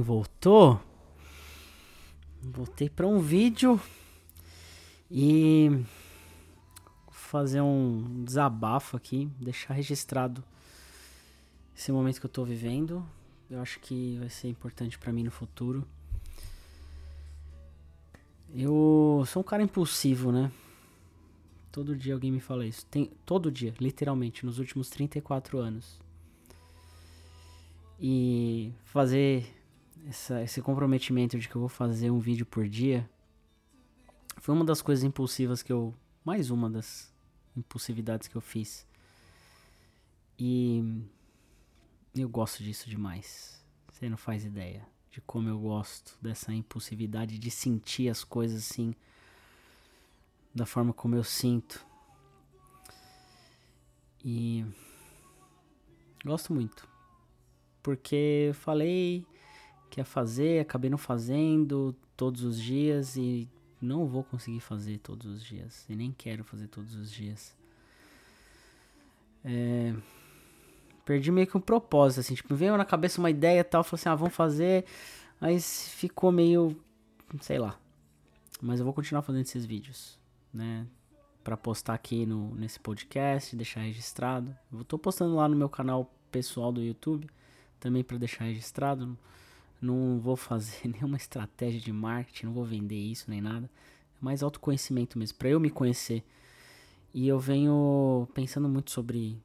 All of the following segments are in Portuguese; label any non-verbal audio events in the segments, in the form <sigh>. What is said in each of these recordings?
voltou. Voltei para um vídeo e fazer um desabafo aqui, deixar registrado esse momento que eu tô vivendo. Eu acho que vai ser importante para mim no futuro. Eu sou um cara impulsivo, né? Todo dia alguém me fala isso. Tem, todo dia, literalmente, nos últimos 34 anos. E fazer essa, esse comprometimento de que eu vou fazer um vídeo por dia foi uma das coisas impulsivas que eu. Mais uma das impulsividades que eu fiz. E eu gosto disso demais. Você não faz ideia de como eu gosto dessa impulsividade de sentir as coisas assim, da forma como eu sinto. E gosto muito. Porque falei que ia fazer, acabei não fazendo todos os dias e não vou conseguir fazer todos os dias. E nem quero fazer todos os dias. É, perdi meio que um propósito, assim, tipo, veio na cabeça uma ideia e tal, falei assim, ah, vamos fazer, mas ficou meio, sei lá. Mas eu vou continuar fazendo esses vídeos, né, para postar aqui no, nesse podcast, deixar registrado. Eu tô postando lá no meu canal pessoal do YouTube, também para deixar registrado. Não vou fazer <laughs> nenhuma estratégia de marketing, não vou vender isso nem nada. É mais autoconhecimento mesmo, para eu me conhecer. E eu venho pensando muito sobre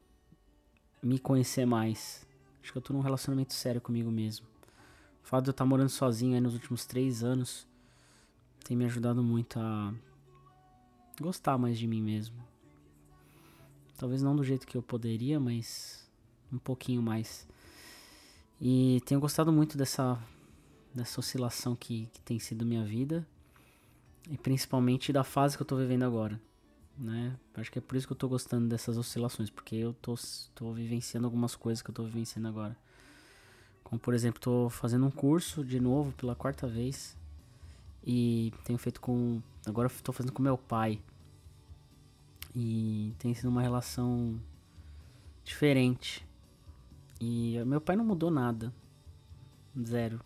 me conhecer mais. Acho que eu tô num relacionamento sério comigo mesmo. O fato de eu estar morando sozinho aí nos últimos três anos tem me ajudado muito a gostar mais de mim mesmo. Talvez não do jeito que eu poderia, mas um pouquinho mais. E tenho gostado muito dessa, dessa oscilação que, que tem sido minha vida. E principalmente da fase que eu tô vivendo agora. Né? Acho que é por isso que eu tô gostando dessas oscilações. Porque eu tô, tô vivenciando algumas coisas que eu tô vivenciando agora. Como por exemplo, tô fazendo um curso de novo pela quarta vez. E tenho feito com. Agora estou fazendo com meu pai. E tem sido uma relação diferente. E meu pai não mudou nada. Zero.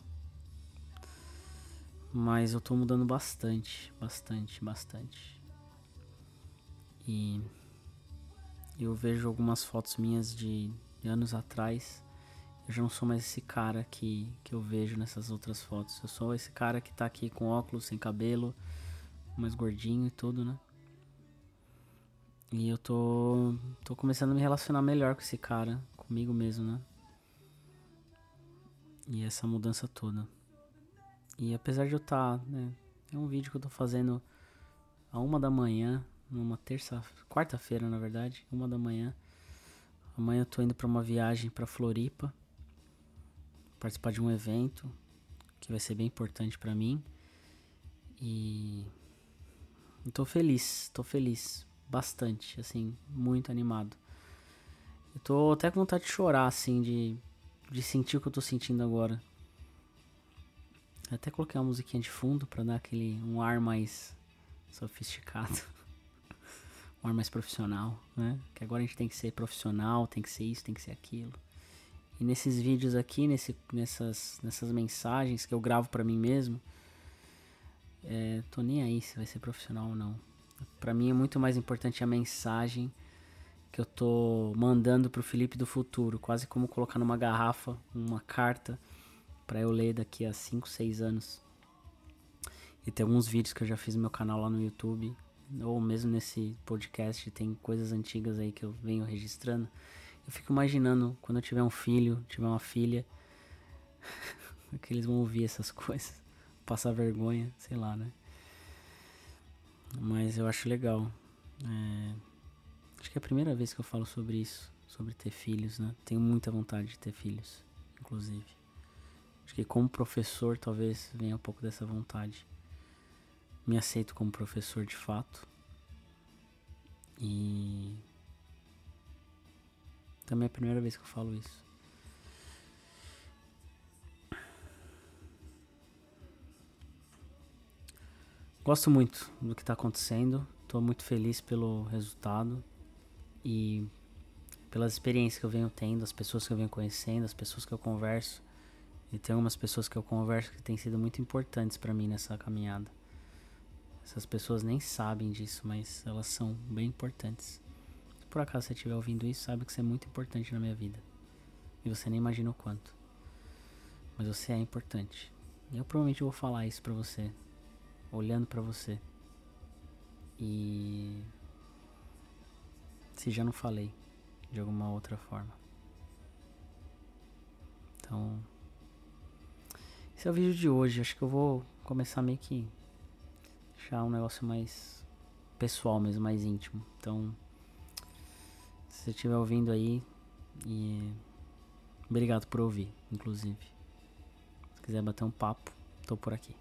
Mas eu tô mudando bastante, bastante, bastante. E eu vejo algumas fotos minhas de, anos atrás. Eu já não sou mais esse cara que, que eu vejo nessas outras fotos. Eu sou esse cara que tá aqui com óculos, sem cabelo, mais gordinho e tudo, né? E eu tô, tô começando a me relacionar melhor com esse cara comigo mesmo, né? E essa mudança toda. E apesar de eu estar, tá, né, é um vídeo que eu tô fazendo a uma da manhã, numa terça, quarta-feira na verdade, uma da manhã. Amanhã eu tô indo para uma viagem para Floripa, participar de um evento que vai ser bem importante para mim. E tô feliz, tô feliz, bastante, assim, muito animado. Eu tô até com vontade de chorar, assim, de, de sentir o que eu tô sentindo agora. Eu até coloquei uma musiquinha de fundo para dar aquele um ar mais sofisticado. <laughs> um ar mais profissional, né? Que agora a gente tem que ser profissional, tem que ser isso, tem que ser aquilo. E nesses vídeos aqui, nesse, nessas, nessas mensagens que eu gravo para mim mesmo, é, tô nem aí se vai ser profissional ou não. Para mim é muito mais importante a mensagem que eu tô mandando pro Felipe do futuro, quase como colocar numa garrafa uma carta para eu ler daqui a 5, 6 anos. E tem alguns vídeos que eu já fiz no meu canal lá no YouTube, ou mesmo nesse podcast, tem coisas antigas aí que eu venho registrando. Eu fico imaginando quando eu tiver um filho, tiver uma filha, <laughs> que eles vão ouvir essas coisas, passar vergonha, sei lá, né? Mas eu acho legal. É, Acho que é a primeira vez que eu falo sobre isso, sobre ter filhos, né? Tenho muita vontade de ter filhos, inclusive. Acho que como professor talvez venha um pouco dessa vontade. Me aceito como professor de fato. E também é a primeira vez que eu falo isso. Gosto muito do que está acontecendo. Estou muito feliz pelo resultado. E pelas experiências que eu venho tendo, as pessoas que eu venho conhecendo, as pessoas que eu converso, E tem algumas pessoas que eu converso que têm sido muito importantes para mim nessa caminhada. Essas pessoas nem sabem disso, mas elas são bem importantes. Se por acaso você estiver ouvindo isso, sabe que você é muito importante na minha vida. E você nem imagina o quanto. Mas você é importante. E eu provavelmente vou falar isso pra você. Olhando pra você. E. Se já não falei. De alguma outra forma. Então. Esse é o vídeo de hoje. Acho que eu vou começar meio que. Deixar um negócio mais pessoal mesmo, mais íntimo. Então. Se você estiver ouvindo aí. E. Obrigado por ouvir, inclusive. Se quiser bater um papo, tô por aqui.